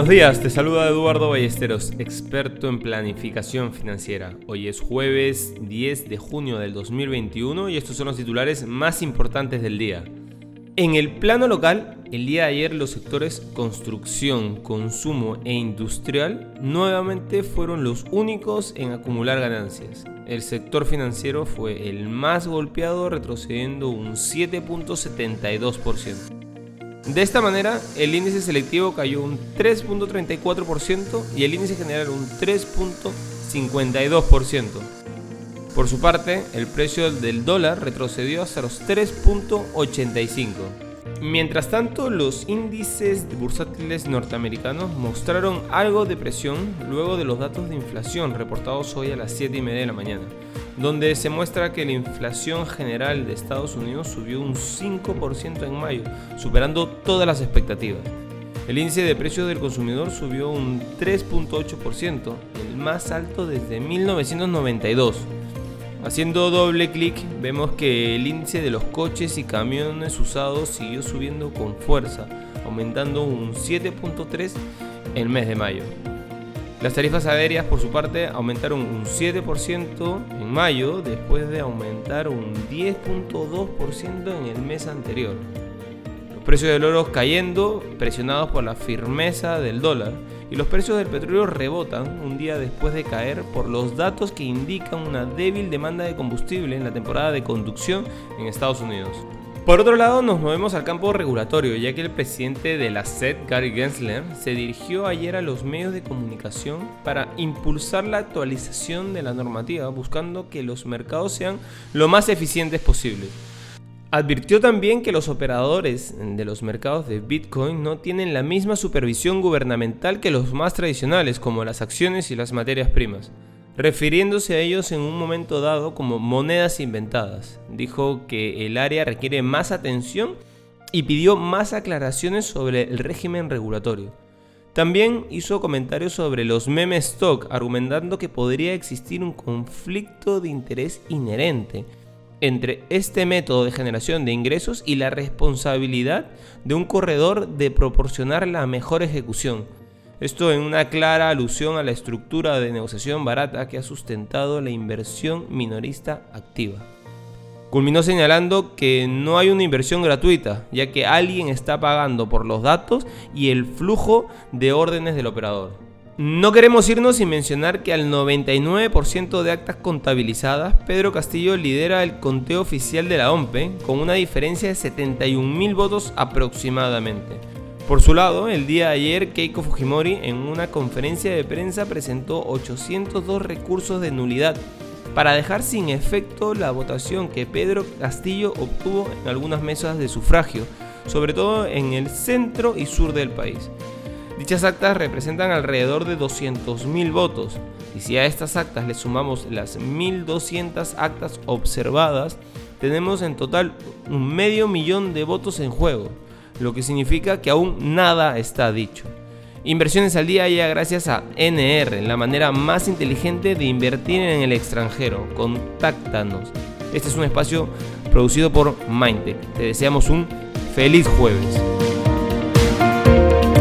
Buenos días, te saluda Eduardo Ballesteros, experto en planificación financiera. Hoy es jueves 10 de junio del 2021 y estos son los titulares más importantes del día. En el plano local, el día de ayer los sectores construcción, consumo e industrial nuevamente fueron los únicos en acumular ganancias. El sector financiero fue el más golpeado retrocediendo un 7.72%. De esta manera, el índice selectivo cayó un 3.34% y el índice general un 3.52%. Por su parte, el precio del dólar retrocedió hasta los 3.85. Mientras tanto, los índices bursátiles norteamericanos mostraron algo de presión luego de los datos de inflación reportados hoy a las 7 y media de la mañana, donde se muestra que la inflación general de Estados Unidos subió un 5% en mayo, superando todas las expectativas. El índice de precios del consumidor subió un 3.8%, el más alto desde 1992. Haciendo doble clic vemos que el índice de los coches y camiones usados siguió subiendo con fuerza, aumentando un 7.3 el mes de mayo. Las tarifas aéreas por su parte aumentaron un 7% en mayo después de aumentar un 10.2% en el mes anterior. Los precios del oro cayendo, presionados por la firmeza del dólar, y los precios del petróleo rebotan un día después de caer por los datos que indican una débil demanda de combustible en la temporada de conducción en Estados Unidos. Por otro lado, nos movemos al campo regulatorio, ya que el presidente de la SED, Gary Gensler, se dirigió ayer a los medios de comunicación para impulsar la actualización de la normativa, buscando que los mercados sean lo más eficientes posibles. Advirtió también que los operadores de los mercados de Bitcoin no tienen la misma supervisión gubernamental que los más tradicionales, como las acciones y las materias primas, refiriéndose a ellos en un momento dado como monedas inventadas. Dijo que el área requiere más atención y pidió más aclaraciones sobre el régimen regulatorio. También hizo comentarios sobre los meme stock, argumentando que podría existir un conflicto de interés inherente entre este método de generación de ingresos y la responsabilidad de un corredor de proporcionar la mejor ejecución. Esto en una clara alusión a la estructura de negociación barata que ha sustentado la inversión minorista activa. Culminó señalando que no hay una inversión gratuita, ya que alguien está pagando por los datos y el flujo de órdenes del operador. No queremos irnos sin mencionar que al 99% de actas contabilizadas, Pedro Castillo lidera el conteo oficial de la OMPE con una diferencia de 71.000 votos aproximadamente. Por su lado, el día de ayer Keiko Fujimori en una conferencia de prensa presentó 802 recursos de nulidad para dejar sin efecto la votación que Pedro Castillo obtuvo en algunas mesas de sufragio, sobre todo en el centro y sur del país. Dichas actas representan alrededor de 200.000 votos, y si a estas actas le sumamos las 1.200 actas observadas, tenemos en total un medio millón de votos en juego, lo que significa que aún nada está dicho. Inversiones al día ya gracias a NR, la manera más inteligente de invertir en el extranjero. Contáctanos. Este es un espacio producido por Mindtech. Te deseamos un feliz jueves.